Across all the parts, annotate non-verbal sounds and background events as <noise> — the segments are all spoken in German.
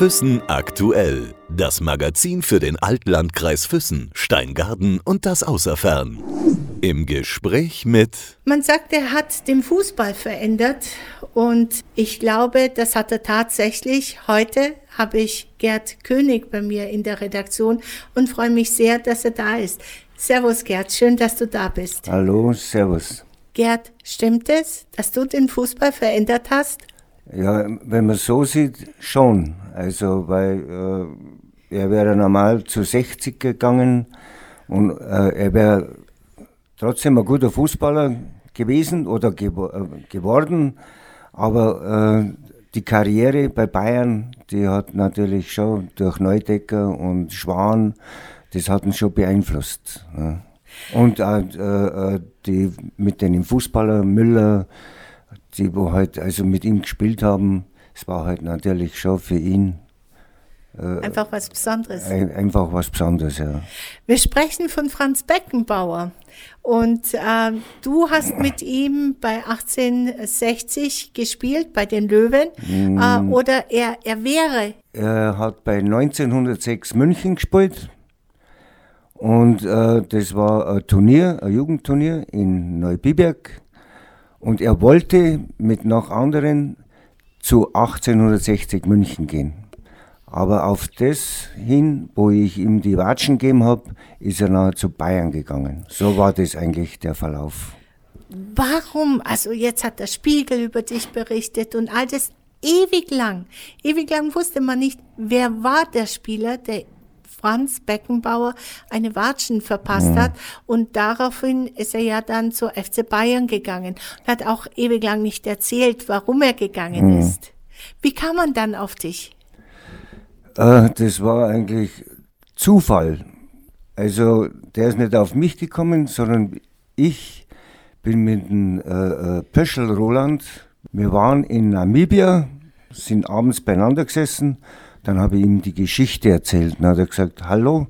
Füssen aktuell. Das Magazin für den Altlandkreis Füssen, Steingarten und das Außerfern. Im Gespräch mit. Man sagt, er hat den Fußball verändert und ich glaube, das hat er tatsächlich. Heute habe ich Gerd König bei mir in der Redaktion und freue mich sehr, dass er da ist. Servus Gerd, schön, dass du da bist. Hallo, servus. Gerd, stimmt es, dass du den Fußball verändert hast? Ja, wenn man so sieht, schon. Also, weil äh, er wäre normal zu 60 gegangen und äh, er wäre trotzdem ein guter Fußballer gewesen oder gewo äh, geworden. Aber äh, die Karriere bei Bayern, die hat natürlich schon durch Neudecker und Schwan, das hat ihn schon beeinflusst. Ja. Und äh, äh, die mit den Fußballer Müller, die wo halt also mit ihm gespielt haben, es war halt natürlich schon für ihn äh, einfach was Besonderes. Ein, einfach was Besonderes, ja. Wir sprechen von Franz Beckenbauer. Und äh, du hast mit ihm bei 1860 gespielt, bei den Löwen. Mm. Äh, oder er, er wäre. Er hat bei 1906 München gespielt. Und äh, das war ein Turnier, ein Jugendturnier in Neubiberg. Und er wollte mit noch anderen zu 1860 München gehen. Aber auf das hin, wo ich ihm die Watschen gegeben habe, ist er nachher zu Bayern gegangen. So war das eigentlich der Verlauf. Warum? Also jetzt hat der Spiegel über dich berichtet und all das ewig lang. Ewig lang wusste man nicht, wer war der Spieler, der Franz Beckenbauer eine Watschen verpasst mhm. hat. Und daraufhin ist er ja dann zur FC Bayern gegangen und hat auch ewig lang nicht erzählt, warum er gegangen mhm. ist. Wie kam man dann auf dich? Äh, das war eigentlich Zufall. Also der ist nicht auf mich gekommen, sondern ich bin mit dem äh, äh, Pöschel Roland, wir waren in Namibia, sind abends beieinander gesessen dann habe ich ihm die Geschichte erzählt. Dann hat er gesagt, hallo,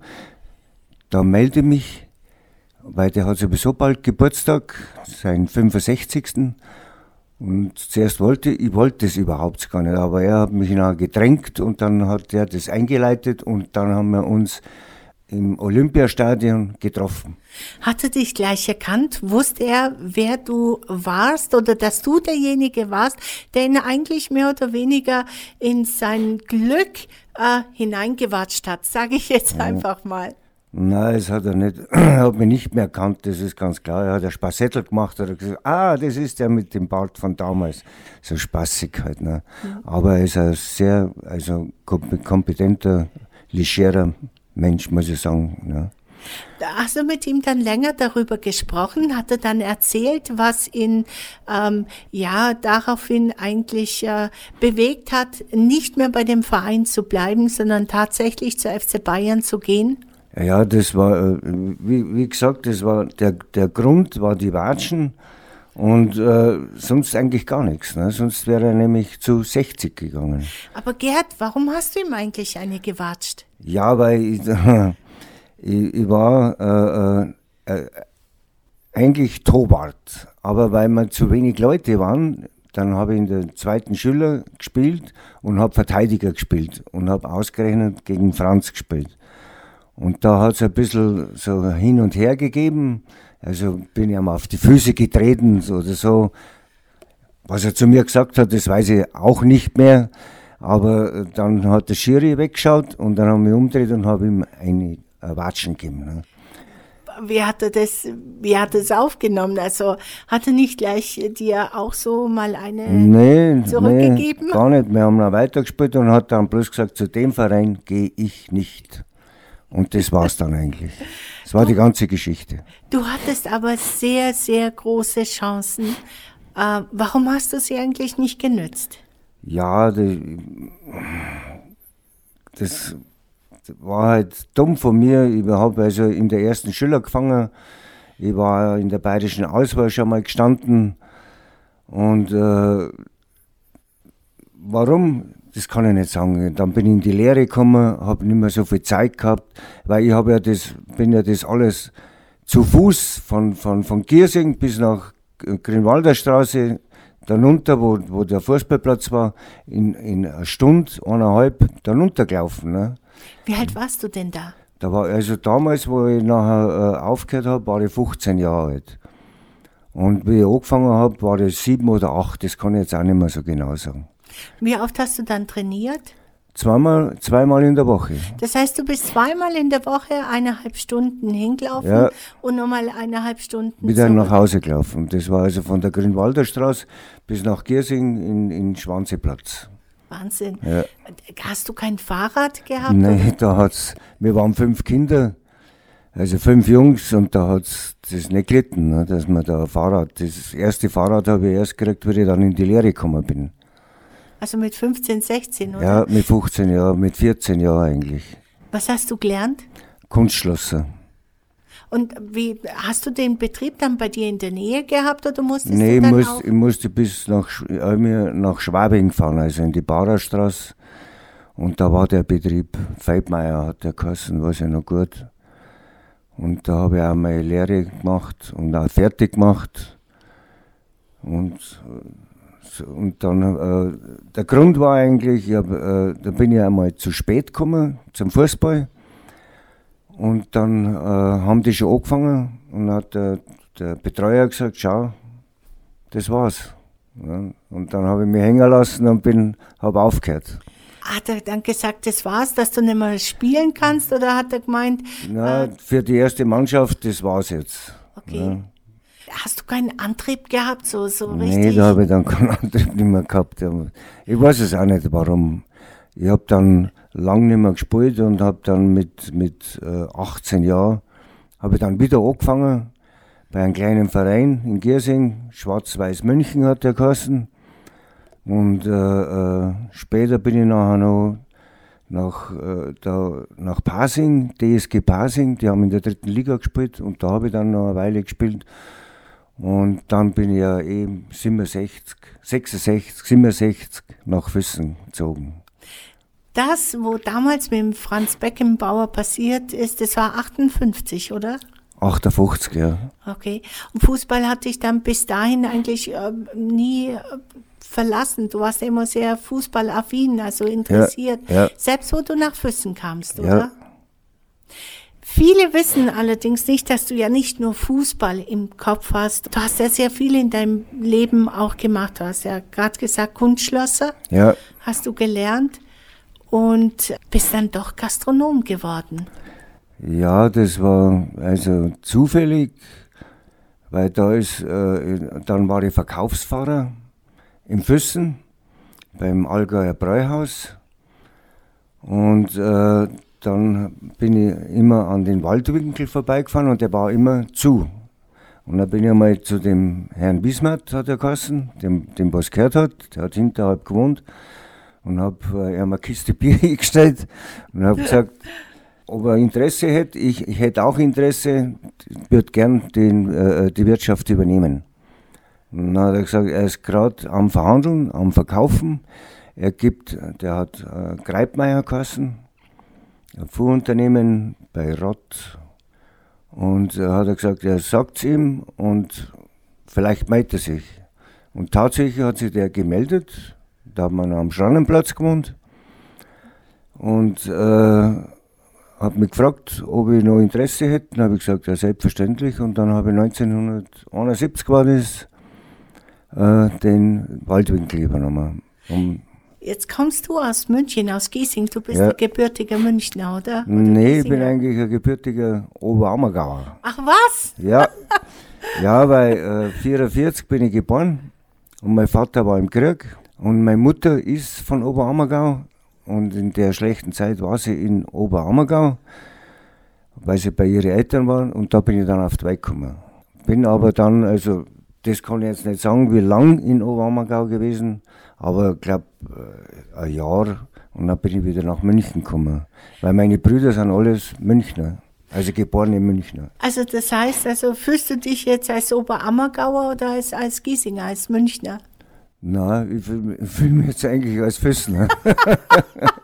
da melde mich, weil der hat sowieso bald Geburtstag, seinen 65. Und zuerst wollte, ich wollte das überhaupt gar nicht, aber er hat mich nachher gedrängt und dann hat er das eingeleitet und dann haben wir uns im Olympiastadion getroffen. Hat er dich gleich erkannt? Wusste er, wer du warst oder dass du derjenige warst, der ihn eigentlich mehr oder weniger in sein Glück äh, hineingewatscht hat, sage ich jetzt ja. einfach mal. Nein, das hat er nicht. Er <clears throat> hat mich nicht mehr erkannt, das ist ganz klar. Er hat ein Spassettel gemacht hat gesagt, ah, das ist der mit dem Bart von damals. So spaßig halt. Ne? Mhm. Aber er ist ein sehr also kompetenter, legerer Mensch, muss ich sagen. Ne? Hast du mit ihm dann länger darüber gesprochen? Hat er dann erzählt, was ihn ähm, ja daraufhin eigentlich äh, bewegt hat, nicht mehr bei dem Verein zu bleiben, sondern tatsächlich zur FC Bayern zu gehen? Ja, das war, äh, wie, wie gesagt, das war der, der Grund war die Watschen und äh, sonst eigentlich gar nichts. Ne? Sonst wäre er nämlich zu 60 gegangen. Aber Gerd, warum hast du ihm eigentlich eine gewatscht? Ja, weil ich, <laughs> ich, ich war äh, äh, eigentlich Tobart, aber weil wir zu wenig Leute waren, dann habe ich in der zweiten Schüler gespielt und habe Verteidiger gespielt und habe ausgerechnet gegen Franz gespielt. Und da hat es ein bisschen so hin und her gegeben. Also bin ich einmal auf die Füße getreten oder so. Was er zu mir gesagt hat, das weiß ich auch nicht mehr. Aber äh, dann hat der Schiri weggeschaut und dann haben wir umgedreht und habe ihm eine Watschen gegeben. Ne? Wie hat er das, wie hat er das aufgenommen? Also hat er nicht gleich dir auch so mal eine nee, zurückgegeben? Nee, gar nicht. Wir haben noch weitergespielt und hat dann bloß gesagt, zu dem Verein gehe ich nicht. Und das war es dann eigentlich. Das war die ganze Geschichte. Du hattest aber sehr, sehr große Chancen. Äh, warum hast du sie eigentlich nicht genützt? Ja, die, das war halt dumm von mir. Ich habe also in der ersten Schüler gefangen. Ich war in der bayerischen Auswahl schon mal gestanden. Und äh, warum? Das kann ich nicht sagen. Dann bin ich in die Lehre gekommen, habe nicht mehr so viel Zeit gehabt, weil ich habe ja das, bin ja das alles zu Fuß von, von, von Giersing bis nach Grünwalder Straße dann runter, wo, wo der Fußballplatz war, in, in einer Stunde, eineinhalb, dann runtergelaufen. Ne? Wie alt warst du denn da? Da war, also damals, wo ich nachher äh, aufgehört habe, war ich 15 Jahre alt. Und wie ich angefangen habe, war das sieben oder acht, das kann ich jetzt auch nicht mehr so genau sagen. Wie oft hast du dann trainiert? Zweimal, zweimal in der Woche. Das heißt, du bist zweimal in der Woche eineinhalb Stunden hingelaufen Ja. und nochmal eineinhalb Stunden Wieder zurück. nach Hause gelaufen. Das war also von der Grünwalder Straße bis nach Giersing in, in Schwanzeplatz. Wahnsinn. Ja. Hast du kein Fahrrad gehabt? Nein, da hat's, wir waren fünf Kinder, also fünf Jungs und da hat's das nicht gelitten, ne, dass man da ein Fahrrad, das erste Fahrrad habe ich erst gekriegt, wie ich dann in die Lehre gekommen bin. Also mit 15, 16, oder? Ja, mit 15 Jahren, mit 14 Jahren eigentlich. Was hast du gelernt? Kunstschlosser. Und wie hast du den Betrieb dann bei dir in der Nähe gehabt oder musstest Nee, du ich, dann muss, auch? ich musste bis nach, äh, nach Schwabing fahren, also in die Barerstraße. Und da war der Betrieb, Feibmeier hat der geheißen, weiß ich noch gut. Und da habe ich auch meine Lehre gemacht und auch fertig gemacht. Und, äh, und dann, äh, der Grund war eigentlich, ich hab, äh, da bin ich einmal zu spät gekommen zum Fußball. Und dann äh, haben die schon angefangen und hat der, der Betreuer gesagt, schau, das war's. Ja, und dann habe ich mich hängen lassen und bin, habe aufgehört. Hat er dann gesagt, das war's, dass du nicht mehr spielen kannst oder hat er gemeint, Na, für die erste Mannschaft, das war's jetzt. okay. Hast du keinen Antrieb gehabt, so, so Nee, richtig? da habe ich dann keinen <laughs> Antrieb nicht mehr gehabt. Ich weiß es auch nicht, warum. Ich habe dann lang nicht mehr gespielt und habe dann mit, mit äh, 18 Jahren, habe ich dann wieder angefangen bei einem kleinen Verein in Giersing, Schwarz-Weiß München hat der geheißen. Und äh, äh, später bin ich nachher noch nach, äh, da, nach Pasing, DSG Pasing, die haben in der dritten Liga gespielt und da habe ich dann noch eine Weile gespielt. Und dann bin ich ja eben 67, 66, 67 nach Füssen gezogen. Das, wo damals mit dem Franz Beckenbauer passiert ist, das war 58, oder? 58, ja. Okay. Und Fußball hat dich dann bis dahin eigentlich äh, nie äh, verlassen. Du warst immer sehr fußballaffin, also interessiert. ja. Selbst wo du nach Füssen kamst, Ja. oder? Viele wissen allerdings nicht, dass du ja nicht nur Fußball im Kopf hast. Du hast ja sehr viel in deinem Leben auch gemacht. Du hast ja gerade gesagt, Kunstschlosser Ja, hast du gelernt und bist dann doch Gastronom geworden. ja, das war also zufällig, weil da ist, äh, dann war ich Verkaufsfahrer in Füssen beim Allgäuer Bräuhaus und äh, dann bin ich immer an den Waldwinkel vorbeigefahren und der war immer zu. Und dann bin ich einmal zu dem Herrn Bismarck, hat er geheißen, dem, dem was gehört hat, der hat hinterhalb gewohnt und habe äh, ihm eine Kiste <laughs> Bier hingestellt und habe gesagt, ob er Interesse hätte. Ich, ich hätte auch Interesse, würde gern den, äh, die Wirtschaft übernehmen. Und dann hat er gesagt, er ist gerade am Verhandeln, am Verkaufen. Er gibt, der hat äh, Greipmeier geheißen, Fuhrunternehmen bei Rott. Und äh, hat er gesagt, er sagt es ihm und vielleicht meldet er sich. Und tatsächlich hat sich der gemeldet. Da hat man am Schrannenplatz gewohnt. Und äh, hat mich gefragt, ob ich noch Interesse hätte. Dann habe ich gesagt, ja, selbstverständlich. Und dann habe ich 1971 war das, äh, den Waldwinkel übernommen. Um, Jetzt kommst du aus München, aus Giesing. Du bist Ja. ein gebürtiger Münchner, oder? oder nee, ich bin eigentlich ein gebürtiger Oberammergauer. Ach was? Ja, ja weil äh, 44 bin ich geboren und mein Vater war im Krieg und meine Mutter ist von Oberammergau und in der schlechten Zeit war sie in Oberammergau, weil sie bei ihren Eltern waren und da bin ich dann auf die Welt gekommen. Bin aber dann, also das kann ich jetzt nicht sagen, wie lang in Oberammergau gewesen, aber ich glaube ein Jahr und dann bin ich wieder nach München gekommen, weil meine Brüder sind alles Münchner, also geborene Münchner. Also das heißt, also fühlst du dich jetzt als Oberammergauer oder als, als Giesinger, als Münchner? Nein, ich fühle fühl mich jetzt eigentlich als Füssner. <laughs>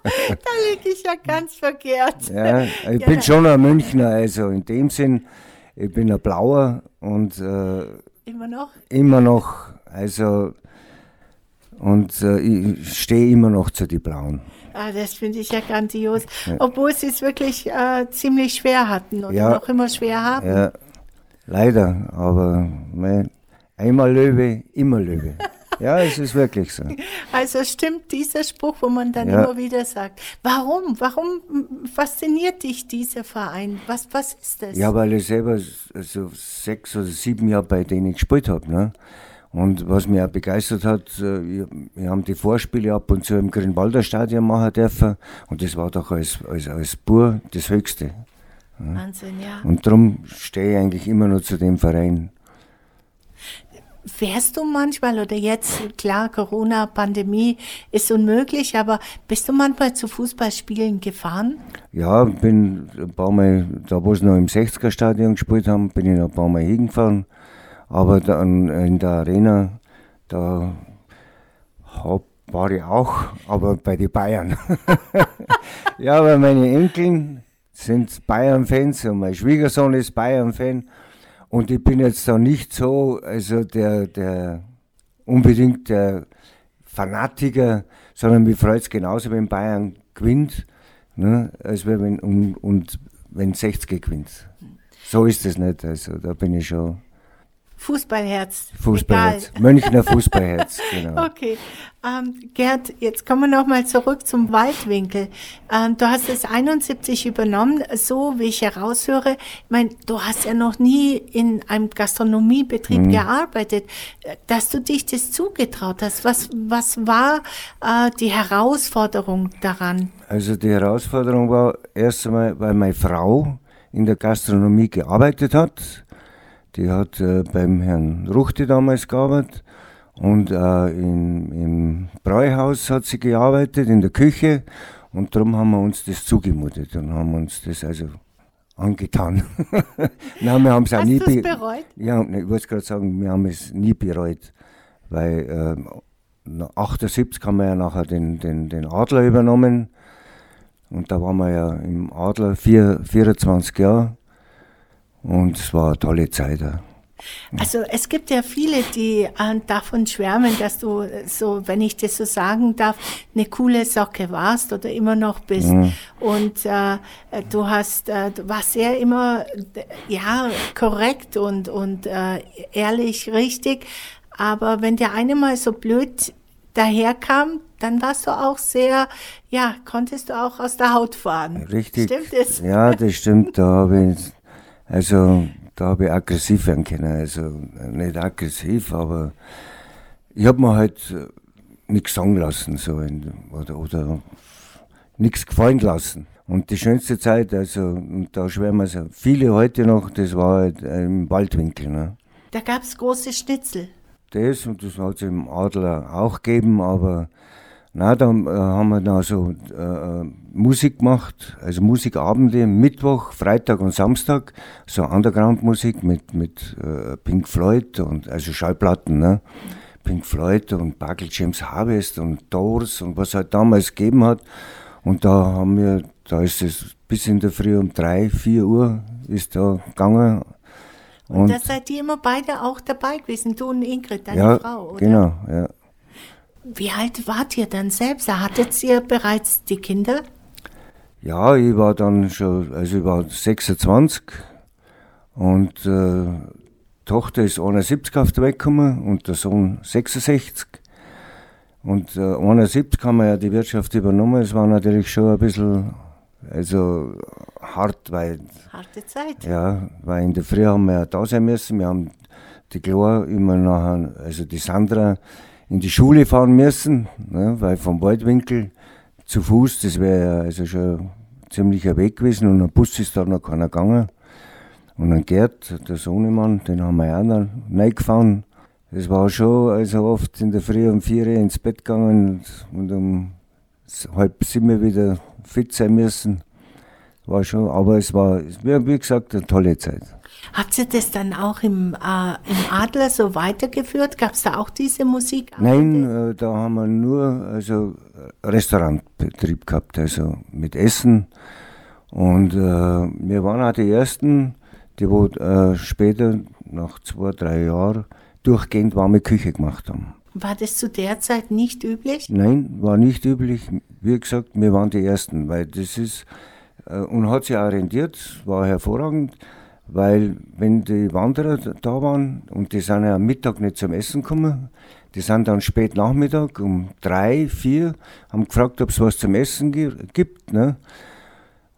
Da liege ich ja ganz verkehrt. ja, ich Ja, bin schon ein Münchner, also in dem Sinn, ich bin ein Blauer und äh, Immer noch? immer noch, also Und äh, ich stehe immer noch zu die Blauen. Ah, das finde ich ja grandios. Ja. Obwohl sie es wirklich äh, ziemlich schwer hatten oder ja. noch immer schwer haben. Ja, leider. Aber mein, einmal Löwe, immer Löwe. <laughs> Ja, es ist wirklich so. Also stimmt dieser Spruch, wo man dann ja. immer wieder sagt, warum, warum fasziniert dich dieser Verein? Was, was ist das? Ja, weil ich selber so sechs oder sieben Jahre bei denen gespielt habe. Ne? Und was mich auch begeistert hat, äh, wir haben die Vorspiele ab und zu im Grünwalder Stadion machen dürfen und das war doch als, als, als Bur das Höchste. Wahnsinn, ja. Und darum stehe ich eigentlich immer noch zu dem Verein. Fährst du manchmal oder jetzt, klar, Corona, Pandemie ist unmöglich, aber bist du manchmal zu Fußballspielen gefahren? Ja, bin ein paar Mal, da wo sie noch im 60er-Stadion gespielt haben, bin ich noch ein paar Mal hingefahren. Aber dann in der Arena, da hab, war ich auch, aber bei den Bayern. <laughs> ja, weil meine Enkel sind Bayern-Fans und mein Schwiegersohn ist Bayern-Fan. Und ich bin jetzt da nicht so, also der, der unbedingt der Fanatiker, sondern mich freut es genauso, wenn Bayern gewinnt, ne, als wenn, und, und wenn 60 gewinnt. So ist es nicht, also da bin ich schon. Fußballherz. Fußballherz. Egal. Münchner Fußballherz, <laughs> genau. Okay. Ähm, Gerd, jetzt kommen wir nochmal zurück zum Waldwinkel. Ähm, du hast es 71 übernommen, so wie ich heraushöre. Ich meine, du hast ja noch nie in einem Gastronomiebetrieb mhm. gearbeitet. Dass du dich das zugetraut hast, was, was war äh, die Herausforderung daran? Also die Herausforderung war erst einmal, weil meine Frau in der Gastronomie gearbeitet hat die hat äh, beim Herrn Ruchte damals gearbeitet und äh, in, im Bräuhaus hat sie gearbeitet, in der Küche. Und darum haben wir uns das zugemutet und haben uns das also angetan. <laughs> Nein, wir haben es auch Hast nie be bereut. Ja, ich wollte gerade sagen, wir haben es nie bereut, weil äh, 78 haben wir ja nachher den, den, den Adler übernommen und da waren wir ja im Adler vier, 24 Jahre und es war eine tolle Zeit. Also es gibt ja viele, die äh, davon schwärmen, dass du so, wenn ich das so sagen darf, eine coole Socke warst oder immer noch bist. Mhm. Und äh, du hast, äh, du warst ja immer ja korrekt und und äh, ehrlich, richtig. Aber wenn der eine mal so blöd daherkam, dann warst du auch sehr, ja, konntest du auch aus der Haut fahren. Richtig. Stimmt das? Ja, das stimmt. Da habe ich also da habe ich aggressiv werden können. Also nicht aggressiv, aber ich habe mir halt äh, nichts sagen lassen so in, oder, oder nichts gefallen lassen. Und die schönste Zeit, also und da schwärmen wir so viele heute noch, das war halt im Waldwinkel. Ne? Da gab es große Schnitzel. Das und das hat es im Adler auch gegeben, aber na, da äh, haben wir dann so äh, Musik gemacht, also Musikabende, Mittwoch, Freitag und Samstag, so Underground-Musik mit, mit äh, Pink Floyd und also Schallplatten, ne? Pink Floyd und Buckle James Harvest und Doors und was halt damals gegeben hat. Und da haben wir, da ist es bis in der Früh um drei, vier Uhr ist da gegangen. Und, und da seid ihr immer beide auch dabei gewesen, du und Ingrid, deine ja, Frau, oder? Genau, ja. Wie alt wart ihr dann selbst? Hattet ihr bereits die Kinder? Ja, ich war dann schon, also ich war 26 und äh, Tochter ist 71 auf der Weg gekommen und der Sohn 66. Und äh, 71 haben wir ja die Wirtschaft übernommen. Es war natürlich schon ein bisschen also hart, weil. Harte Zeit. Ja, weil in der Früh haben wir ja da sein müssen. Wir haben die Chlor immer nachher, also die Sandra in die Schule fahren müssen, ne, weil vom Waldwinkel zu Fuß, das wäre also schon ziemlicher Weg gewesen und ein Bus ist da noch keiner gegangen. Und ein Gerd, der Sohnemann, den haben wir auch noch reingefahren. Das war schon also oft in der Früh um vier ins Bett gegangen und um halb sieben wieder fit sein müssen. War schon, aber es war, wie gesagt, eine tolle Zeit. Habt ihr das dann auch im, äh, im Adler so weitergeführt? Gab es da auch diese Musik? Nein, äh, da haben wir nur also Restaurantbetrieb gehabt, also mit Essen. Und äh, wir waren auch die Ersten, die wo, äh, später, nach zwei, drei Jahren, durchgehend warme Küche gemacht haben. War das zu der Zeit nicht üblich? Nein, war nicht üblich. Wie gesagt, wir waren die Ersten, weil das ist, äh, und hat sich orientiert, war hervorragend, weil wenn die Wanderer da waren und die sind ja am Mittag nicht zum Essen gekommen, die sind dann spät Nachmittag um drei, vier, haben gefragt, ob es was zum Essen gibt. Ne?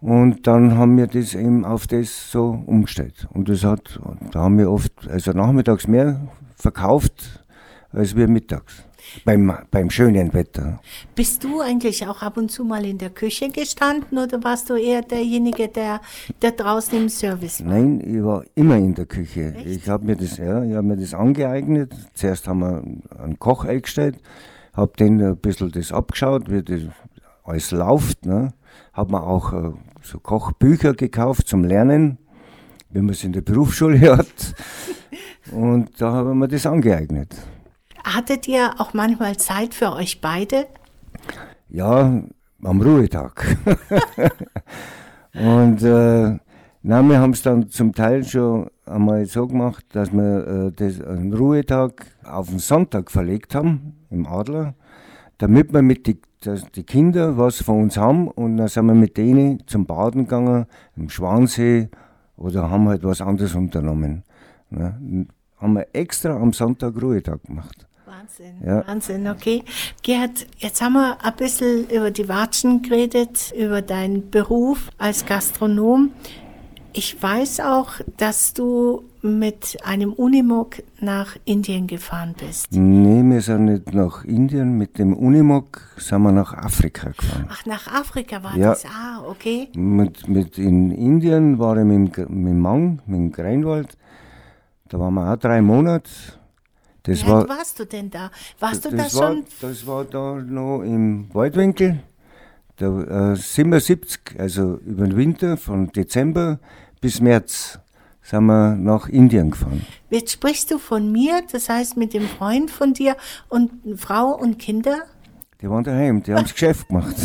Und dann haben wir das eben auf das so umgestellt. Und das hat, da haben wir oft, also nachmittags mehr verkauft als wir mittags. Beim, beim schönen Wetter. Bist du eigentlich auch ab und zu mal in der Küche gestanden oder warst du eher derjenige, der, der draußen im Service war? Nein, ich war immer in der Küche. Echt? Ich habe mir, das, ja, hab mir das angeeignet. Zuerst haben wir einen Koch eingestellt, habe den ein bisschen das abgeschaut, wie das alles läuft. Ne? Habe mir auch äh, so Kochbücher gekauft zum Lernen, wie man es in der Berufsschule <laughs> hat. Und da habe ich mir das angeeignet. Hattet ihr auch manchmal Zeit für euch beide? Ja, am Ruhetag. <laughs> und äh, na, wir haben es dann zum Teil schon einmal so gemacht, dass wir äh, das, einen Ruhetag auf den Sonntag verlegt haben, im Adler, damit wir mit die, die Kinder was von uns haben und dann sind wir mit denen zum Baden gegangen, im Schwansee oder haben halt was anderes unternommen. Ne? Haben wir extra am Sonntag Ruhetag gemacht. Wahnsinn, ja. Wahnsinn, okay. Gerd, jetzt haben wir ein bisschen über die Watschen geredet, über deinen Beruf als Gastronom. Ich weiß auch, dass du mit einem Unimog nach Indien gefahren bist. Nee, wir sind nicht nach Indien, mit dem Unimog sind wir nach Afrika gefahren. Ach, nach Afrika war ja. das, ah, okay. Mit, mit in Indien war ich mit, mit Mang, mit dem Greinwald, da waren wir auch drei Monate das Wie war, warst du denn da? Warst du da war, schon? Das war da noch im Waldwinkel, der, äh, 77, also über den Winter, von Dezember bis März sind wir nach Indien gefahren. Jetzt sprichst du von mir, das heißt mit dem Freund von dir und Frau und Kinder? Die waren daheim, die haben das Geschäft gemacht.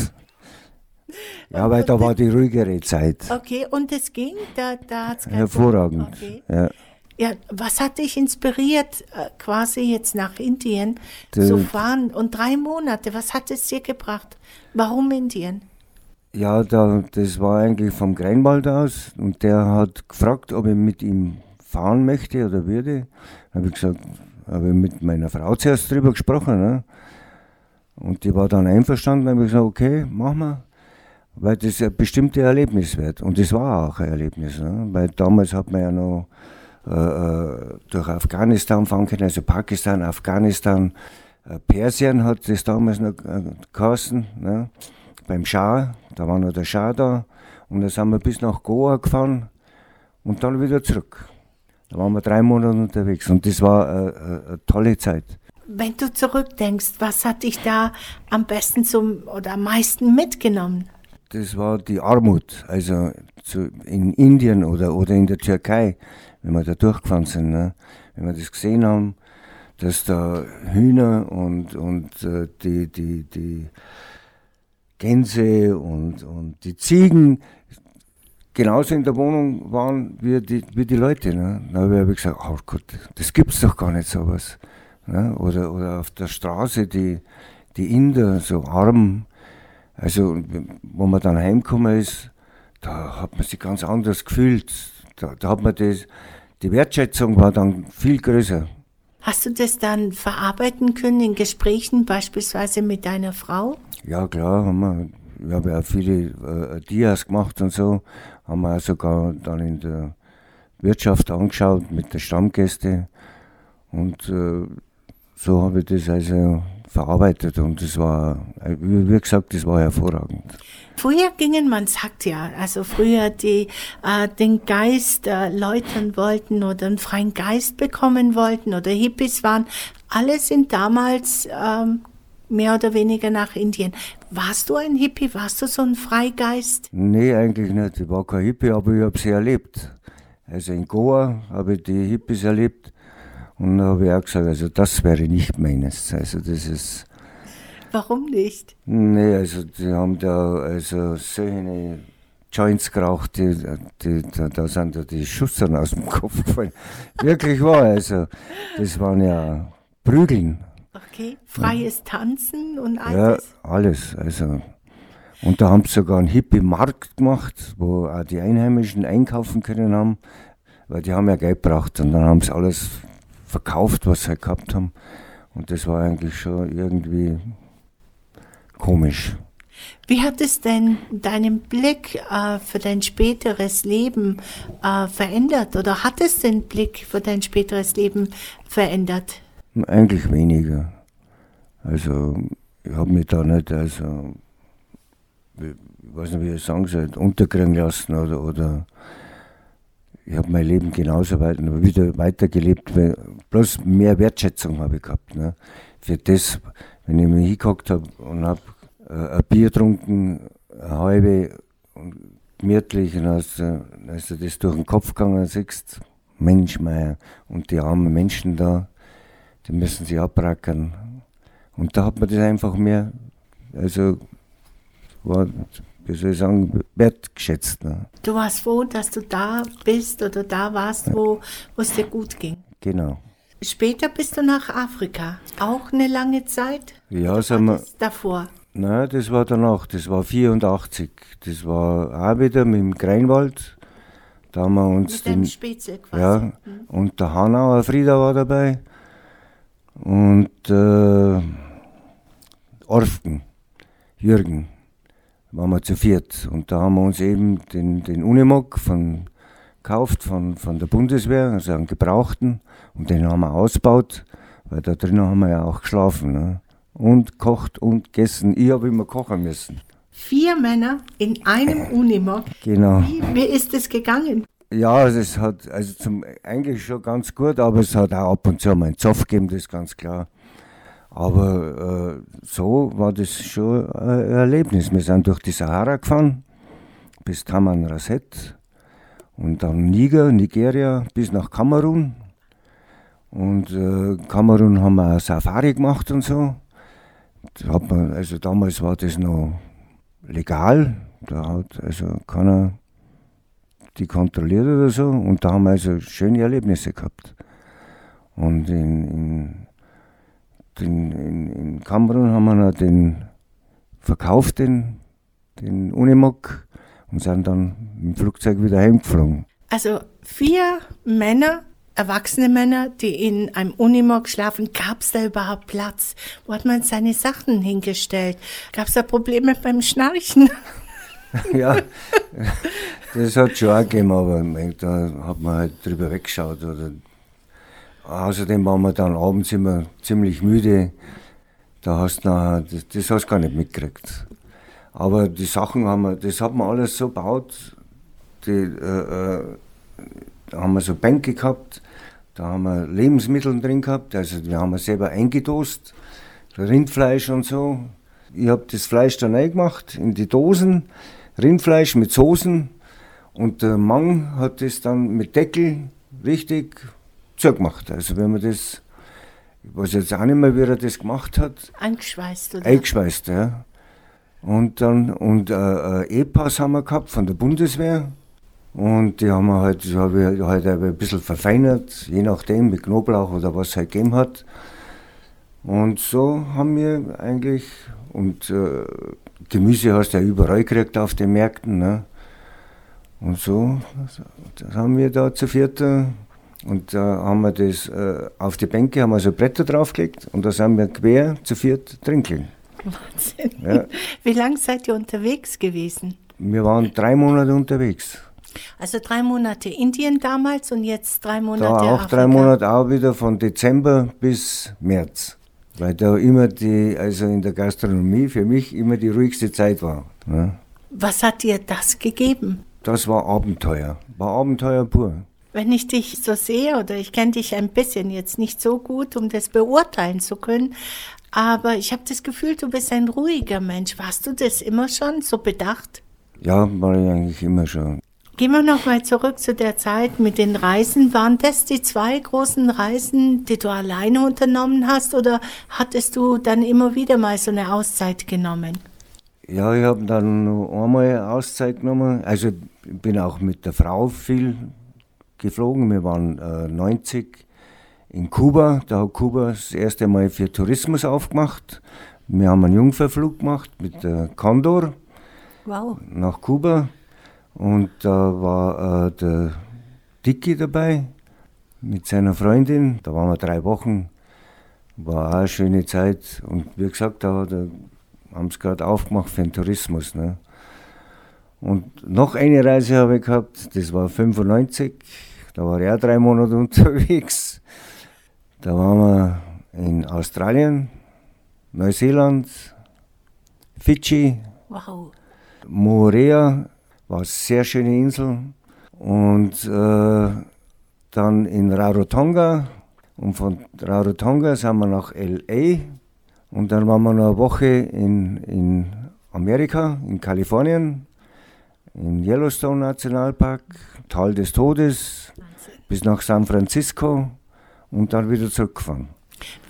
Ja, weil da war die ruhigere Zeit. Okay, und es ging? Da, da hat's Hervorragend. Okay. Ja. Ja, was hat dich inspiriert, äh, quasi jetzt nach Indien De, zu fahren? Und drei Monate, was hat es dir gebracht? Warum Indien? Ja, da, das war eigentlich vom Greinwald aus und der hat gefragt, ob ich mit ihm fahren möchte oder würde. Habe ich gesagt, habe ich mit meiner Frau zuerst drüber gesprochen. Ne? Und die war dann einverstanden, habe ich gesagt, okay, machen wir. Weil das ein bestimmtes Erlebnis wird. Und das war auch ein Erlebnis. Ne? Weil damals hat man ja noch äh, äh, durch Afghanistan fahren können, also Pakistan, Afghanistan, äh, Persien hat das damals noch äh, geheißen, ne? beim Schah, da war noch der Schah da und dann sind wir bis nach Goa gefahren und dann wieder zurück. Da waren wir drei Monate unterwegs und das war äh, äh, eine tolle Zeit. Wenn du zurückdenkst, was hat dich da am besten zum oder am meisten mitgenommen? Das war die Armut, also zu, in Indien oder, oder in der Türkei wenn wir da durchgefahren sind, ne? wenn wir das gesehen haben, dass da Hühner und, und äh, die, die, die Gänse und, und die Ziegen genauso in der Wohnung waren wie die, wie die Leute. Ne? Da habe ich gesagt, oh Gott, das gibt's doch gar nicht sowas. Ne? Oder, oder auf der Straße die, die Inder, so arm, also wo man dann heimgekommen ist, da hat man sich ganz anders gefühlt. Da, da hat man das, die Wertschätzung war dann viel größer. Hast du das dann verarbeiten können in Gesprächen, beispielsweise mit deiner Frau? Ja, klar, haben wir. Wir haben ja viele äh, Dias gemacht und so. Haben wir sogar dann in der Wirtschaft angeschaut mit den Stammgästen. Und äh, so habe ich das also verarbeitet und das war, wie gesagt, das war hervorragend. Früher gingen, man sagt ja, also früher die äh, den Geist äh, läutern wollten oder einen freien Geist bekommen wollten oder Hippies waren, alle sind damals ähm, mehr oder weniger nach Indien. Warst du ein Hippie? Warst du so ein Freigeist? Nee, eigentlich nicht. Ich war kein Hippie, aber ich habe sie erlebt. Also in Goa habe ich die Hippies erlebt und da habe ich auch gesagt, also das wäre nicht meines. Also das ist. Warum nicht? Nee, also die haben da also solche Joints geraucht, die, die, da, da sind da die Schustern aus dem Kopf gefallen. Wirklich wahr, also das waren ja Prügeln. Okay, freies. Tanzen und alles? Ja, alles. Also. Und da haben sie sogar einen Hippie-Markt gemacht, wo auch die Einheimischen einkaufen können haben, weil die haben ja Geld gebraucht und dann haben sie alles verkauft, was sie gehabt haben. Und das war eigentlich schon irgendwie komisch. Wie hat es denn deinen Blick äh, für dein späteres Leben äh, verändert oder hat es den Blick für dein späteres Leben verändert? Eigentlich weniger. Also ich habe mich da nicht, also ich weiß nicht, wie ich sagen soll, unterkriegen lassen oder, oder ich habe mein Leben genauso weit, wieder weitergelebt, bloß mehr Wertschätzung habe ich gehabt. Ne? Für das, wenn ich mich hingeguckt habe und habe äh, ein Bier getrunken, eine halbe und gemütlich, und als, als du das durch den Kopf gegangen siehst, Mensch, Meier, und die armen Menschen da, die müssen sich abrackern. Und da hat man das einfach mehr, also war, wie soll ich sagen, wertgeschätzt. Ne? Du warst froh, dass du da bist oder da warst, wo es dir gut ging. Genau. Später bist du nach Afrika. Auch eine lange Zeit? Ja, sagen wir. Davor? Nein, das war danach. Das war 84. Das war auch wieder mit dem Greinwald. Da haben wir uns mit den. Spätzle quasi. Ja, mhm. und der Hanauer Frieda war dabei. Und äh, Orfken, Jürgen waren wir zu viert. Und da haben wir uns eben den, den Unimog von, gekauft von, von der Bundeswehr, also einen gebrauchten. Und den haben wir ausgebaut, weil da drinnen haben wir ja auch geschlafen. Ne? Und kocht und gegessen. Ich habe immer kochen müssen. Vier Männer in einem Unimog. Genau. Wie, wie ist es gegangen? Ja, es hat also zum, eigentlich schon ganz gut, aber es hat auch ab und zu mal einen Zoff gegeben, das ist ganz klar. Aber äh, so war das schon ein Erlebnis. Wir sind durch die Sahara gefahren bis Taman Rasset und dann Niger, Nigeria bis nach Kamerun. Und äh, Kamerun haben wir Safari gemacht und so. Man, also damals war das noch legal. Da hat also keiner die kontrolliert oder so. Und da haben wir also schöne Erlebnisse gehabt. Und in, in den, in, in Kamerun haben wir noch den verkauft, den, den Unimog, und sind dann im Flugzeug wieder heimgeflogen. Also vier Männer, erwachsene Männer, die in einem Unimog schlafen, gab es da überhaupt Platz? Wo hat man seine Sachen hingestellt? Gab es da Probleme beim Schnarchen? <laughs> ja, das hat schon auch gegeben, aber da hat man halt drüber weggeschaut oder Außerdem waren wir dann abends immer ziemlich müde. Da hast nachher, das, das hast du gar nicht mitgekriegt. Aber die Sachen haben wir, das hat man alles so gebaut. Die, äh, äh, da haben wir so Bänke gehabt, da haben wir Lebensmittel drin gehabt, also wir haben wir selber eingedost, Rindfleisch und so. Ich habe das Fleisch dann eingemacht in die Dosen, Rindfleisch mit Soßen und der Mann hat das dann mit Deckel richtig zugemacht. Also wenn man das, ich weiß jetzt auch nicht mehr, wie er das gemacht hat. Eingeschweißt, oder? Eingeschweißt, ja. Und dann, und äh, E-Pass haben wir gehabt von der Bundeswehr. Und die haben wir halt, die habe ich halt ein bisschen verfeinert, je nachdem, mit Knoblauch oder was es halt gegeben hat. Und so haben wir eigentlich, und äh, Gemüse hast du ja überall gekriegt auf den Märkten, ne? Und so das haben wir da zu vierter und da haben wir das äh, auf die Bänke, haben wir so Bretter draufgelegt und da sind wir quer zu viert trinkeln. Wahnsinn. Ja. Wie lange seid ihr unterwegs gewesen? Wir waren drei Monate unterwegs. Also drei Monate Indien damals und jetzt drei Monate Da auch Afrika. drei Monate auch wieder von Dezember bis März. Weil da immer die, also in der Gastronomie für mich immer die ruhigste Zeit war. Ja. Was hat dir das gegeben? Das war Abenteuer. War Abenteuer pur. Wenn ich dich so sehe, oder ich kenne dich ein bisschen jetzt nicht so gut, um das beurteilen zu können, aber ich habe das Gefühl, du bist ein ruhiger Mensch. Warst du das immer schon so bedacht? Ja, war ich eigentlich immer schon. Gehen wir nochmal zurück zu der Zeit mit den Reisen. Waren das die zwei großen Reisen, die du alleine unternommen hast, oder hattest du dann immer wieder mal so eine Auszeit genommen? Ja, ich habe dann noch einmal Auszeit genommen. Also ich bin auch mit der Frau viel geflogen. Wir waren äh, 90 in Kuba. Da hat Kuba das erste Mal für Tourismus aufgemacht. Wir haben einen Jungfernflug gemacht mit der Condor Wow. nach Kuba. Und da war äh, der Dicky dabei mit seiner Freundin. Da waren wir drei Wochen. War auch eine schöne Zeit. Und wie gesagt, da, da haben sie gerade aufgemacht für den Tourismus. Ne? Und noch eine Reise habe ich gehabt, das war 95. Da war ich auch drei Monate <laughs> unterwegs. Da waren wir in Australien, Neuseeland, Fidschi, Wow. Moorea, war eine sehr schöne Insel. Und äh, dann in Rarotonga. Und von Rarotonga sind wir nach L.A. Und dann waren wir noch eine Woche in, in Amerika, in Kalifornien, im Yellowstone Nationalpark, Tal des Todes, bis nach San Francisco und dann wieder zurückgefahren.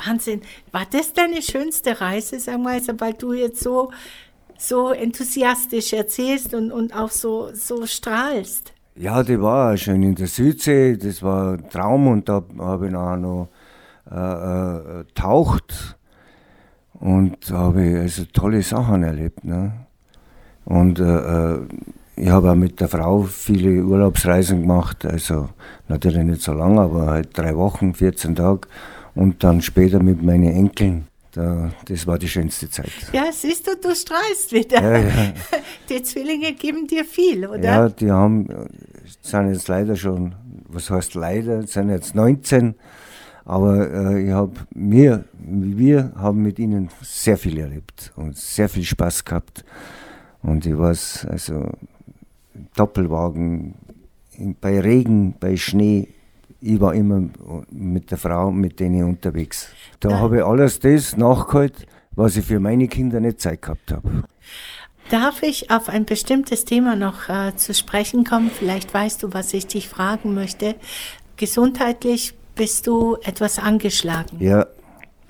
Wahnsinn. War das deine schönste Reise, sag mal, weil du jetzt so, so enthusiastisch erzählst und, und auch so, so strahlst? Ja, die war schön in der Südsee, das war ein Traum und da habe ich auch noch äh, äh, taucht und habe ich also tolle Sachen erlebt. Ne? Und äh, äh, ich habe auch mit der Frau viele Urlaubsreisen gemacht, also natürlich nicht so lang, aber halt drei Wochen, 14 Tage und dann später mit meinen Enkeln. Da, das war die schönste Zeit. Ja, siehst du, du strahlst wieder. Ja, ja. <laughs> Die Zwillinge geben dir viel, oder? Ja, die haben, sind jetzt leider schon, was heißt leider, sind jetzt 19, aber äh, ich hab, wir, wir haben mit ihnen sehr viel erlebt und sehr viel Spaß gehabt. Und ich weiß, also Doppelwagen, bei Regen, bei Schnee, ich war immer mit der Frau, mit denen unterwegs. Da Ja. habe ich alles das nachgeholt, was ich für meine Kinder nicht Zeit gehabt habe. Darf ich auf ein bestimmtes Thema noch äh, zu sprechen kommen? Vielleicht weißt du, was ich dich fragen möchte. Gesundheitlich bist du etwas angeschlagen. Ja,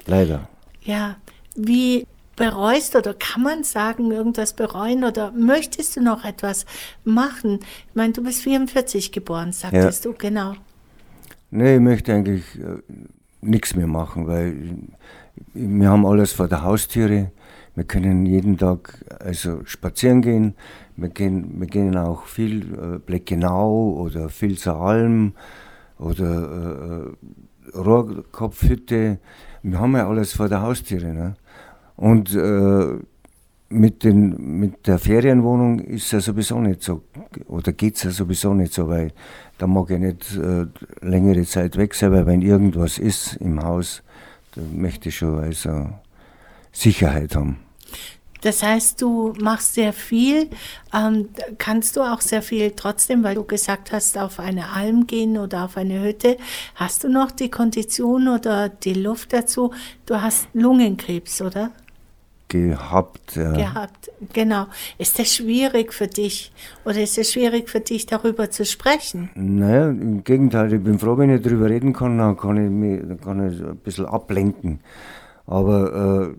leider. Ja, wie bereust oder kann man sagen, irgendwas bereuen oder möchtest du noch etwas machen? Ich meine, du bist 44 geboren, sagtest du, genau. Nee, ich möchte eigentlich äh, nichts mehr machen, weil wir haben alles vor der Haustüre. Wir können jeden Tag also spazieren gehen. Wir gehen, wir gehen auch viel äh, Bleckenau oder Vilser Alm oder äh, Rohrkopfhütte. Wir haben ja alles vor der Haustüre. Ne? Und äh, mit, den, mit der Ferienwohnung ist ja sowieso nicht so, oder geht es ja sowieso nicht so, weil da mag ich nicht äh, längere Zeit weg sein, weil wenn irgendwas ist im Haus, dann möchte ich schon also Sicherheit haben. Das heißt, du machst sehr viel. Ähm, kannst du auch sehr viel trotzdem, weil du gesagt hast, auf eine Alm gehen oder auf eine Hütte. Hast du noch die Kondition oder die Luft dazu? Du hast Lungenkrebs, oder? Gehabt. Ja. Gehabt. Genau. Ist das schwierig für dich? Oder ist es schwierig für dich, darüber zu sprechen? Naja, im Gegenteil, ich bin froh, wenn ich darüber reden kann, dann kann ich mich dann kann ich ein bisschen ablenken. Aber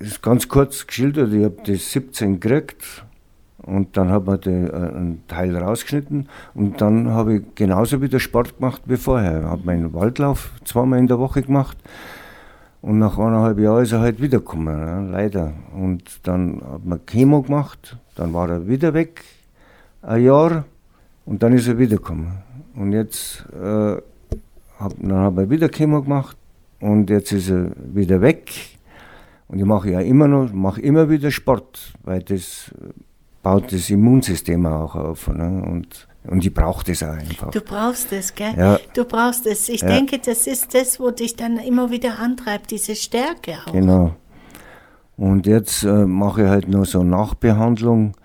äh, ist ganz kurz geschildert, ich habe das 17 gekriegt und dann hat man den, äh, einen Teil rausgeschnitten und dann habe ich genauso wieder Sport gemacht wie vorher. Ich habe meinen Waldlauf zweimal in der Woche gemacht und nach eineinhalb Jahren ist er halt wiedergekommen, ja, leider. Und dann hat man Chemo gemacht, dann war er wieder weg, ein Jahr, und dann ist er wiedergekommen. Und jetzt äh, hab, dann hat er wieder Chemo gemacht und jetzt ist er wieder weg. Und ich mache ja immer noch, mache immer wieder Sport, weil das baut das Immunsystem auch auf. Ne? Und, und ich brauche das auch einfach. Du brauchst es, gell? Ja. Du brauchst es. Ich Ja. denke, das ist das, wo dich dann immer wieder antreibt, diese Stärke auch. Genau. Und jetzt äh, mache ich halt noch so Nachbehandlung,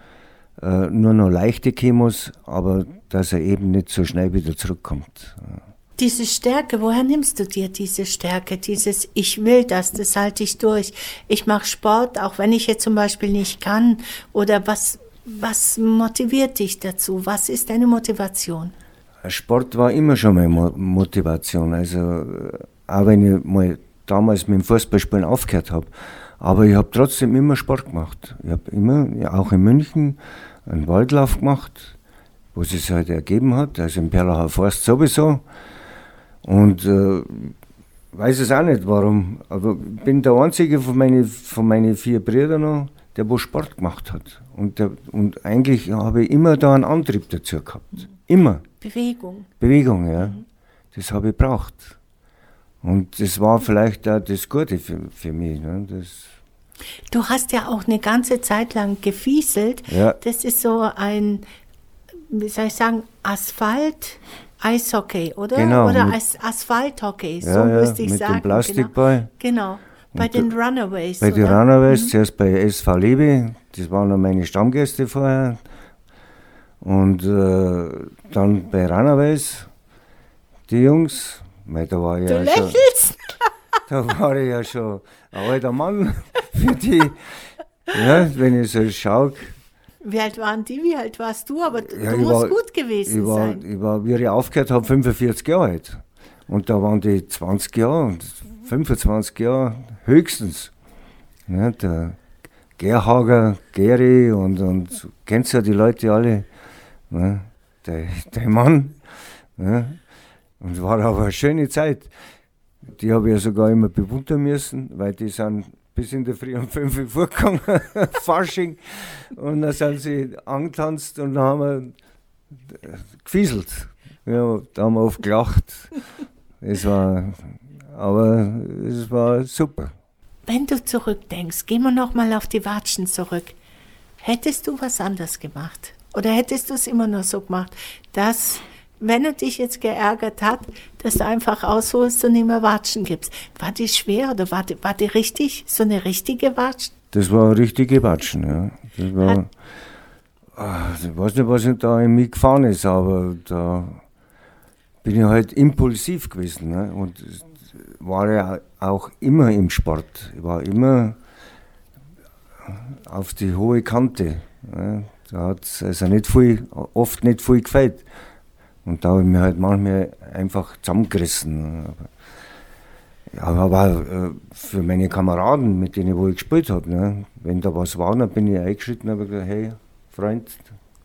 äh, nur noch leichte Chemos, aber dass er eben nicht so schnell wieder zurückkommt. Diese Stärke, woher nimmst du dir diese Stärke? Dieses Ich will das, das halte ich durch. Ich mache Sport, auch wenn ich jetzt zum Beispiel nicht kann. Oder was, was motiviert dich dazu? Was ist deine Motivation? Sport war immer schon meine Mo Motivation. Also, äh, auch wenn ich mal damals mit dem Fußballspielen aufgehört habe. Aber ich habe trotzdem immer Sport gemacht. Ich habe immer, ja, auch in München, einen Waldlauf gemacht, wo es sich halt ergeben hat. Also im Perlacher Forst sowieso. Und äh, weiß es auch nicht warum, aber ich bin der einzige von meinen von meine vier Brüdern noch, der wo Sport gemacht hat. Und, der, und eigentlich habe ich immer da einen Antrieb dazu gehabt. Immer. Bewegung. Bewegung, ja. Das habe ich braucht. Und das war vielleicht auch das Gute für, für mich. Ne? Das, Du hast ja auch eine ganze Zeit lang gefieselt. Ja. Das ist so ein, wie soll ich sagen, Asphalt. Eishockey, oder? Genau, Oder mit- As Asphalthockey, so Ja, ja, müsste ich mit dem sagen. Plastikball. Genau. genau. Bei Und den Runaways. bei den? Runaways, zuerst bei SV Liebe, das waren noch meine Stammgäste vorher. Und äh, dann bei Runaways, die Jungs, weil da war ich Du ja schon, lächelst. <laughs> da war ich ja schon ein alter Mann <laughs> für die. Ja, wenn ich so schaue, Wie alt waren die? Wie alt warst du? Aber du Ja, musst war- gut gewesen ich war, sein. ich war, wie ich aufgehört habe, 45 Jahre alt. Und da waren die 20 Jahre und 25 Jahre höchstens. Ja, der Gerhager, Geri und, und kennst ja die Leute alle. Ne? Der, der Mann. Ne? Und es war aber eine schöne Zeit. Die habe ich ja sogar immer bewundern müssen, weil die sind bis in der Früh um 5 Uhr vorgegangen, <laughs> Fasching. Und dann sind sie angetanzt und dann haben wir gefieselt. Ja, da haben wir oft gelacht. Es war, aber es war super. Wenn du zurückdenkst, gehen wir nochmal auf die Watschen zurück. Hättest du was anders gemacht? Oder hättest du es immer nur so gemacht, dass, wenn du dich jetzt geärgert hat, dass du einfach ausholst und nicht mehr Watschen gibst? War die schwer oder war die, war die richtig, so eine richtige Watschen? Das war eine richtige Watschen, ja. Das war, Hat- Ah, ich weiß nicht, was da in mich gefahren ist, aber da bin ich halt impulsiv gewesen. Ne? Und war ja auch immer im Sport. Ich war immer auf die hohe Kante. Da hat es also nicht viel, oft nicht viel gefällt. Und da habe ich mich halt manchmal einfach zusammengerissen. aber äh, für meine Kameraden, mit denen wo ich gespielt habe, ne? wenn da was war, dann bin ich eingeschritten und habe gesagt, hey, Freund,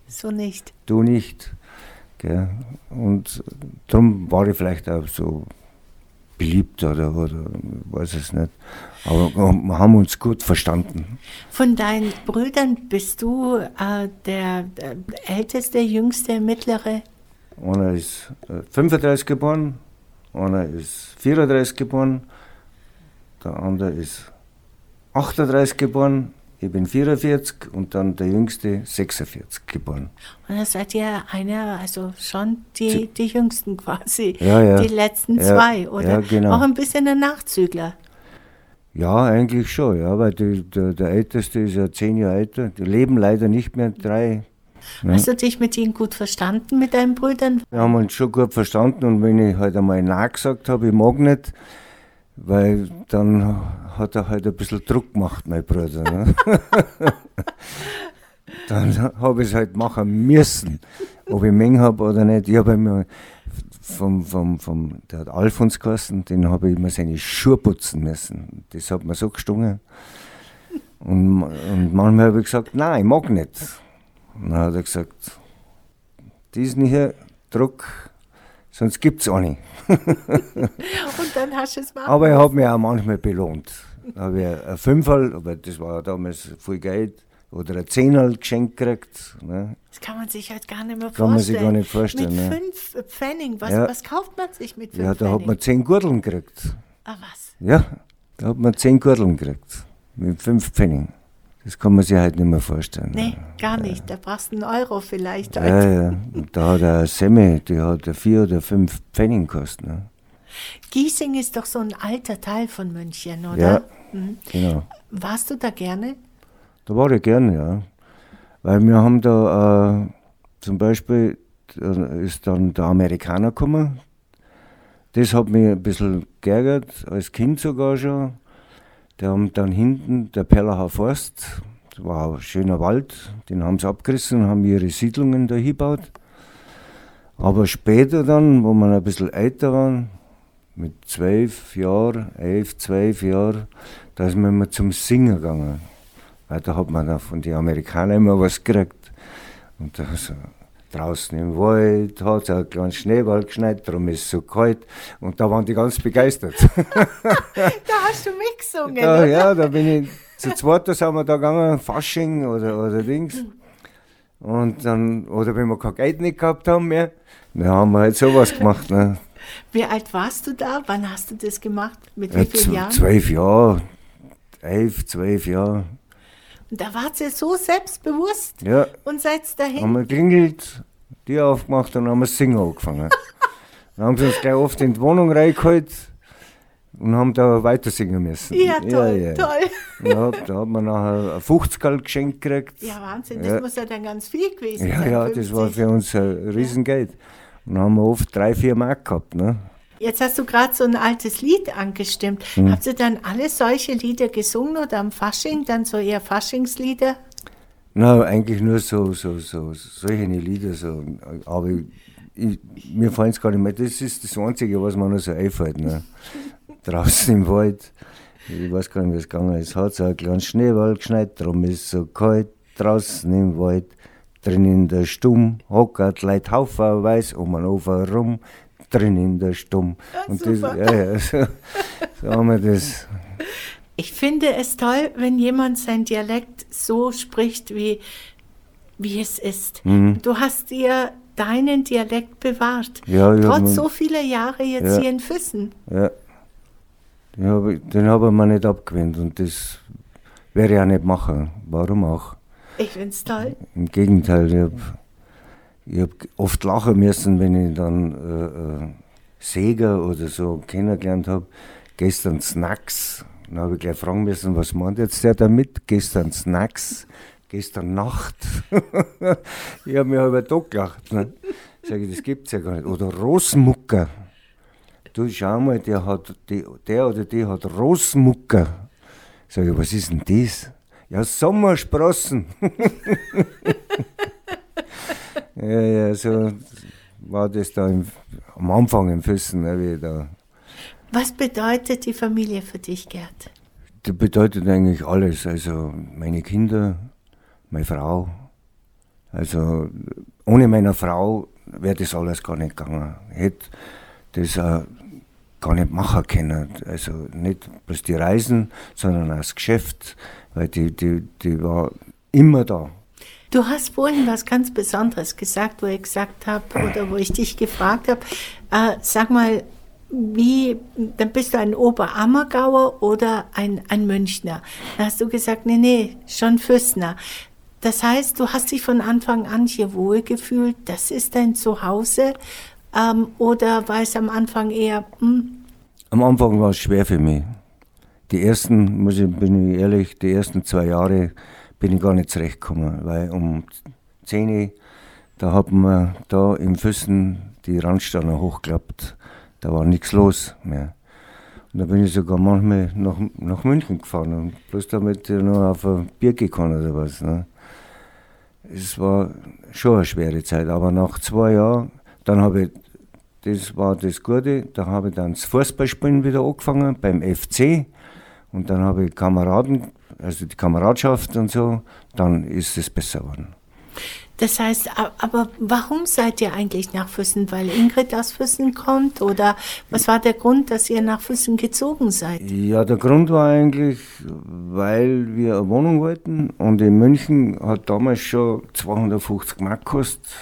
So nicht. du nicht. Gell? Und darum war ich vielleicht auch so beliebt oder, oder weiß es nicht. Aber wir haben uns gut verstanden. Von deinen Brüdern bist du äh, der, der älteste, jüngste, mittlere? Einer ist äh, 35 geboren, einer ist 34 geboren, der andere ist 38 geboren, ich bin 44 und dann der jüngste 46 geboren. Und da seid ihr einer, also schon die, die Jüngsten quasi. Ja, ja. Die letzten Ja, zwei, oder? ja, genau. Auch ein bisschen ein Nachzügler. Ja, eigentlich schon, ja, weil die, der, der Älteste ist ja zehn Jahre älter. Die leben leider nicht mehr, drei. Ja. Hast du dich mit ihnen gut verstanden, mit deinen Brüdern? Wir haben uns schon gut verstanden und wenn ich halt einmal Nein gesagt habe, ich mag nicht, weil dann hat er halt ein bisschen Druck gemacht, mein Bruder. Ne? <laughs> dann habe ich es halt machen müssen, ob ich Menge habe oder nicht. Ich habe immer vom, vom, vom, der hat Alfons geheißen, den habe ich immer seine Schuhe putzen müssen. Das hat mir so gestungen. Und, und manchmal habe ich gesagt, nein, ich mag nicht. Und dann hat er gesagt, diesen hier Druck, sonst gibt es auch nicht. <laughs> Und dann hast du es mal. Aber er hat mich auch manchmal belohnt. Da habe ich ein Fünferl, aber das war ja damals viel Geld, oder ein Zehnerl geschenkt gekriegt. Ne? Das kann man sich halt gar nicht mehr Kann man sich vorstellen. gar nicht vorstellen, Mit ne? fünf Pfennig, was, Ja. was kauft man sich mit fünf Ja, da hat Pfennig? man zehn Gurteln gekriegt. ah, was? Ja, da hat man zehn Gurteln gekriegt. Mit fünf Pfennig. Das kann man sich halt nicht mehr vorstellen. Nee, gar nicht. Da brauchst du einen Euro vielleicht. Ja, heute. ja. Und da hat er eine Semme, die hat vier oder fünf Pfennig gekostet. Ne? Giesing ist doch so ein alter Teil von München, oder? Ja, Mhm. genau. Warst du da gerne? Da war ich gern, ja. Weil wir haben da äh, zum Beispiel, da ist dann der Amerikaner gekommen. Das hat mich ein bisschen geärgert, als Kind sogar schon. Die haben dann hinten, der Perlacher Forst, das war ein schöner Wald, den haben sie abgerissen und haben ihre Siedlungen da hingebaut. Aber später dann, wo wir ein bisschen älter waren, mit zwölf Jahren, elf, zwölf Jahren, da ist man immer zum Singen gegangen. Weil da hat man dann von den Amerikanern immer was gekriegt. Und da, so, draußen im Wald, hat es einen kleinen Schneeball geschneit, darum ist es so kalt. Und da waren die ganz begeistert. <laughs> da hast du mitgesungen, da? Ja, da bin ich, zu zweit da sind wir da gegangen, Fasching oder, oder Dings. Und dann, oder wenn wir kein Geld nicht gehabt haben mehr, dann haben wir halt sowas gemacht. Ne? Wie alt warst du da? Wann hast du das gemacht? Mit wie Ja, vielen z- Jahren? zwölf Jahre, elf, zwölf Jahre. Da wart ihr so selbstbewusst Ja, und seid dahin. haben wir klingelt, die aufgemacht und haben wir singen angefangen. <laughs> dann haben sie uns gleich oft in die Wohnung reingeholt und haben da weiter singen müssen. Ja, toll, ja. toll. Ja, da hat man nachher ein 50 geschenkt gekriegt. Ja, Wahnsinn, das Ja. muss ja dann ganz viel gewesen Ja, sein. ja, das war 50. für uns ein Riesengeld. Und dann haben wir oft drei, vier Mark gehabt. Ne? Jetzt hast du gerade so ein altes Lied angestimmt. Hm. Habt ihr dann alle solche Lieder gesungen oder am Fasching, dann so eher Faschingslieder? Na, eigentlich nur so, so, so, solche Lieder. So. Aber ich, mir fallen es gar nicht mehr. Das ist das Einzige, was mir noch so einfällt. Ne? <laughs> Draußen im Wald. Ich weiß gar nicht, wie es gegangen ist. Hat so einen kleinen Schneeball geschneit, darum ist es so kalt. Draußen im Wald, drin in der Stumm, hockert Leid haufenweise um einen Ofen rum, drin in der Stumm. Ja, Und das, ja, so, so haben wir das. Ich finde es toll, wenn jemand sein Dialekt so spricht, wie, wie es ist. Mhm. Du hast dir deinen Dialekt bewahrt. Ja, Trotz mir- so vieler Jahre jetzt Ja. hier in Füssen. Ja. Den habe ich, den hab ich mir nicht abgewöhnt und das werde ich auch nicht machen. Warum auch? Ich finde es toll. Im Gegenteil, ich habe ich hab oft lachen müssen, wenn ich dann äh, äh, Seger oder so kennengelernt habe. Gestern Snacks. Dann habe ich gleich fragen müssen, was meint jetzt der damit? Gestern Snacks, gestern Nacht. <laughs> ich habe mir über Tag gelacht. Ne? Sag ich, das gibt's ja gar nicht. Oder Rosmucker. Du schau mal, der, hat, die, der oder die hat Rosmucker. Sag ich, was ist denn das? Ja, Sommersprossen. <laughs> ja, ja, so war das da im, am Anfang im Füssen. Ne, da. Was bedeutet die Familie für dich, Gerd? Das bedeutet eigentlich alles. Also meine Kinder, meine Frau. Also ohne meine Frau wäre das alles gar nicht gegangen. Ich hätte das äh, gar nicht machen können. Also nicht bloß die Reisen, sondern auch das Geschäft, weil die, die, die war immer da. Du hast vorhin was ganz Besonderes gesagt, wo ich gesagt habe oder wo ich dich gefragt habe, äh, sag mal, wie, dann bist du ein Oberammergauer oder ein, ein Münchner. Da hast du gesagt, nee, nee, schon Füssner. Das heißt, du hast dich von Anfang an hier wohlgefühlt, das ist dein Zuhause, ähm, oder war es am Anfang eher, hm, Am Anfang war es schwer für mich. Die ersten, muss ich, bin ich ehrlich, die ersten zwei Jahre bin ich gar nicht zurechtgekommen, weil um 10 Uhr, da haben wir da im Füssen die Randsteine hochgeklappt. Da war nichts los mehr. Und da bin ich sogar manchmal nach, nach München gefahren, und bloß damit ich noch auf ein Bier kann oder was. Ne? Es war schon eine schwere Zeit, aber nach zwei Jahren, dann habe ich das war das Gute. Da habe ich dann das Fußballspielen wieder angefangen beim FC. Und dann habe ich Kameraden, also die Kameradschaft und so. Dann ist es besser geworden. das heißt, aber warum seid ihr eigentlich nach Füssen? Weil Ingrid aus Füssen kommt oder was war der Grund, dass ihr nach Füssen gezogen seid? Ja, der Grund war eigentlich, weil wir eine Wohnung wollten. Und in München hat damals schon 250 Mark gekostet.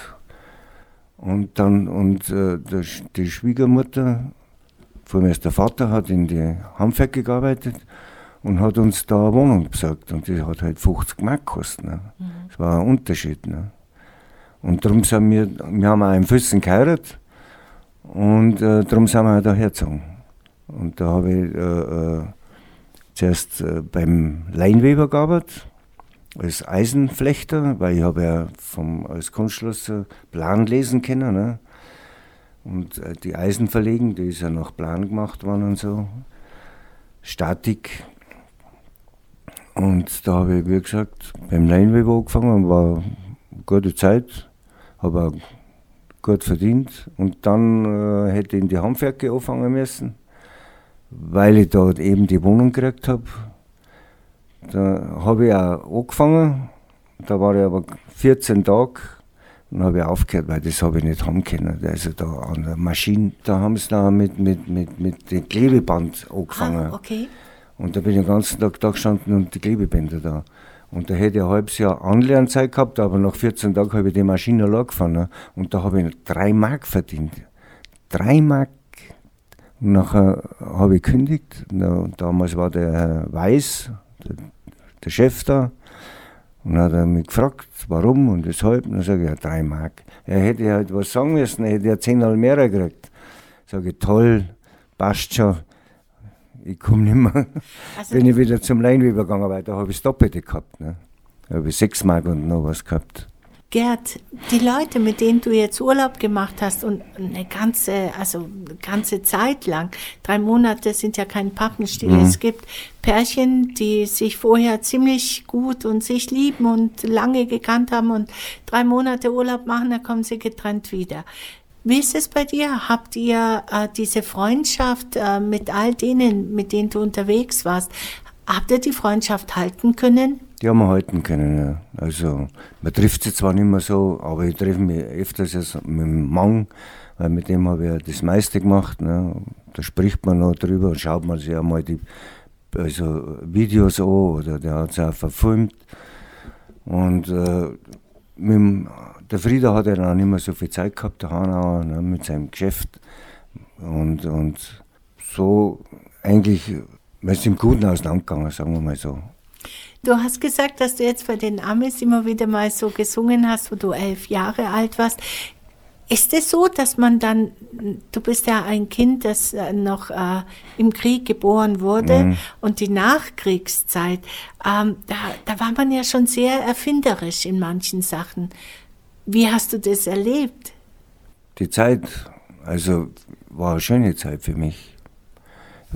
Und dann, und äh, der, die Schwiegermutter, vor allem der Vater, hat in die Handwerke gearbeitet und hat uns da eine Wohnung besorgt. Und die hat halt 50 Mark gekostet. Ne? Das war ein Unterschied. Ne? Und darum sind wir, wir haben auch in Füssen geheiratet und äh, darum sind wir auch da hergezogen. Und da habe ich äh, äh, zuerst äh, beim Leinweber gearbeitet, als Eisenflechter, weil ich habe ja vom, als Kunstschlosser Plan lesen können. Ne? Und äh, die Eisen verlegen, die ist ja nach Plan gemacht worden und so. Statik. Und da habe ich, wie gesagt, beim Leinweber angefangen, war eine gute Zeit, habe gut verdient. Und dann äh, hätte ich in die Handwerke anfangen müssen, weil ich dort eben die Wohnung gekriegt habe. Da habe ich auch angefangen, da war ich aber 14 Tage, Dann habe ich aufgehört, weil das habe ich nicht haben können. Also da an der Maschine, da haben sie da mit, mit, mit, mit dem Klebeband angefangen. Ah, okay. Und da bin ich den ganzen Tag da gestanden und die Klebebänder da. Und da hätte ich ein halbes Jahr Anlernzeit gehabt, aber nach 14 Tagen habe ich die Maschine allein gefahren. ne? Und da habe ich drei Mark verdient. Drei Mark. Und nachher habe ich gekündigt. Na, damals war der Herr Weiß, der, der Chef da. Und dann hat er mich gefragt, warum und weshalb. Und dann sage ich, ja, drei Mark. Er hätte halt was sagen müssen, er hätte ja zehnmal mehr gekriegt. Sage ich, toll, passt schon. Ich komme nicht mehr. Also Bin ich wieder zum Leinweber gegangen, weil da habe ich das Doppelte gehabt. Ne? Da habe ich sechs Mark und noch was gehabt. Gerd, die Leute, mit denen du jetzt Urlaub gemacht hast und eine ganze, also eine ganze Zeit lang, drei Monate sind ja kein Pappenstiel. Es gibt Pärchen, die sich vorher ziemlich gut und sich lieben und lange gekannt haben und drei Monate Urlaub machen, dann kommen sie getrennt wieder. Wie ist es bei dir? Habt ihr äh, diese Freundschaft äh, mit all denen, mit denen du unterwegs warst, habt ihr die Freundschaft halten können? Die haben wir halten können. Ja. Also, man trifft sich zwar nicht mehr so, aber ich treffe mich öfters jetzt mit dem Mann, weil mit dem habe ich ja das meiste gemacht. Ne. Da spricht man noch drüber und schaut man sich einmal die also Videos an oder der hat es auch verfilmt. Und äh, dem, der Frieder hat ja dann nicht mehr so viel Zeit gehabt, der Hanauer, ne, mit seinem Geschäft. Und, und so eigentlich, wir sind im Guten auseinandergegangen, sagen wir mal so. Du hast gesagt, dass du jetzt bei den Amis immer wieder mal so gesungen hast, wo du elf Jahre alt warst. Ist es so, dass man dann, du bist ja ein Kind, das äh, noch äh, im Krieg geboren wurde und die Nachkriegszeit, ähm, da, da war man ja schon sehr erfinderisch in manchen Sachen. Wie hast du das erlebt? Die Zeit, also war eine schöne Zeit für mich.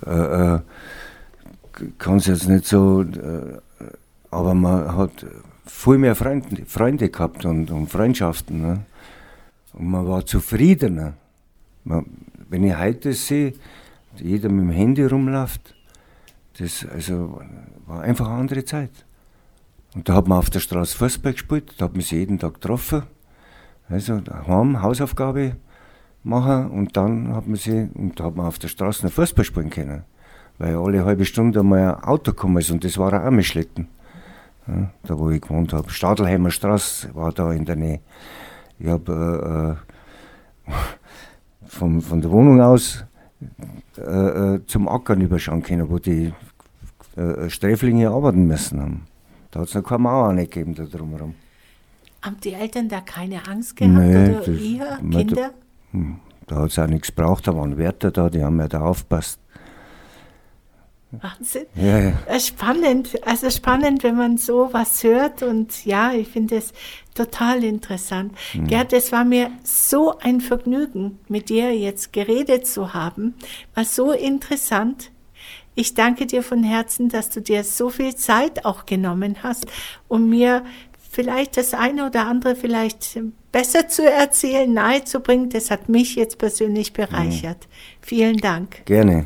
Äh, äh, kann es jetzt nicht so, äh, aber man hat viel mehr Freunde, Freunde gehabt und, und Freundschaften. Ne? Und man war zufriedener. Man, wenn ich heute sehe, jeder mit dem Handy rumläuft, das also, war einfach eine andere Zeit. Und da hat man auf der Straße Fußball gespielt, da hat man sich jeden Tag getroffen. Also daheim Hausaufgabe machen und dann hat man sie, und da hat man auf der Straße noch Fußball spielen können. Weil alle halbe Stunde einmal ein Auto gekommen ist und das war ein Armeschlitten. Ja, da wo ich gewohnt habe. Stadelheimer Straße war da in der Nähe. Ich habe äh, äh, von, von der Wohnung aus äh, äh, zum Ackern überschauen können, wo die äh, Sträflinge arbeiten müssen haben. Da hat es noch keine Mauer nicht gegeben da drumherum. Haben die Eltern da keine Angst gehabt Nee, oder ihr, Kinder? Da hat es auch nichts gebraucht, da waren Wärter da, die haben ja da aufgepasst. Wahnsinn. Ja, ja. Äh, Spannend, also spannend, wenn man so was hört und ja, ich finde es total interessant. Gerd, es war mir so ein Vergnügen, mit dir jetzt geredet zu haben, war so interessant. Ich danke dir von Herzen, dass du dir so viel Zeit auch genommen hast, um mir vielleicht das eine oder andere vielleicht besser zu erzählen, nahezubringen. Das hat mich jetzt persönlich bereichert. Vielen Dank. Gerne.